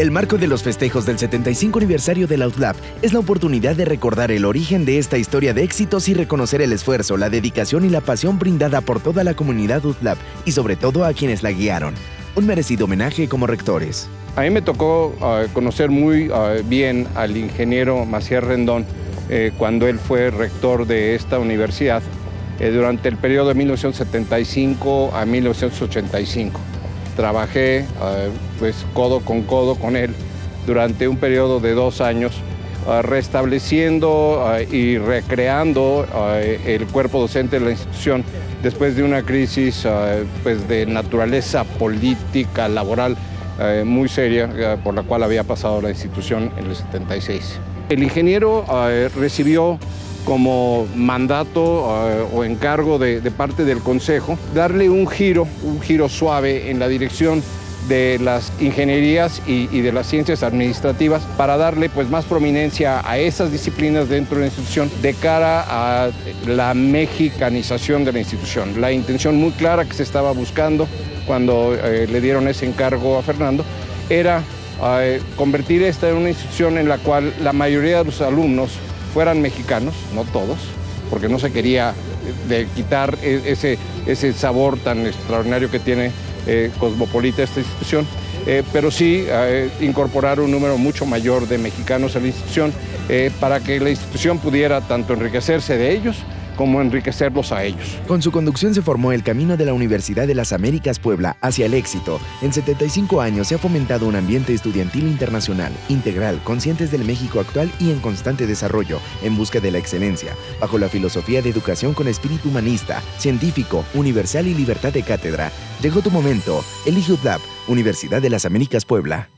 El marco de los festejos del 75 aniversario del Outlab es la oportunidad de recordar el origen de esta historia de éxitos y reconocer el esfuerzo, la dedicación y la pasión brindada por toda la comunidad Outlab y sobre todo a quienes la guiaron. Un merecido homenaje como rectores. A mí me tocó uh, conocer muy uh, bien al ingeniero Maciel Rendón eh, cuando él fue rector de esta universidad eh, durante el periodo de 1975 a 1985 trabajé eh, pues codo con codo con él durante un periodo de dos años, eh, restableciendo eh, y recreando el cuerpo docente de la institución después de una crisis pues de naturaleza política, laboral muy seria por la cual había pasado la institución en el 76. El ingeniero recibió como mandato eh, o encargo de, parte del Consejo, darle un giro, un giro suave en la dirección de las ingenierías y, de las ciencias administrativas para darle pues más prominencia a esas disciplinas dentro de la institución de cara a la mexicanización de la institución. La intención muy clara que se estaba buscando cuando eh, le dieron ese encargo a Fernando era eh, convertir esta en una institución en la cual la mayoría de los alumnos fueran mexicanos, no todos, porque no se quería de quitar e, ese, ese sabor tan extraordinario que tiene eh, Cosmopolita esta institución, eh, pero sí eh, incorporar un número mucho mayor de mexicanos a la institución para que la institución pudiera tanto enriquecerse de ellos como enriquecerlos a ellos. Con su conducción se formó el camino de la Universidad de las Américas Puebla hacia el éxito. En 75 años se ha fomentado un ambiente estudiantil internacional, integral, conscientes del México actual y en constante desarrollo, en busca de la excelencia, bajo la filosofía de educación con espíritu humanista, científico, universal y libertad de cátedra. Llegó tu momento. Elige UTLAB, Universidad de las Américas Puebla.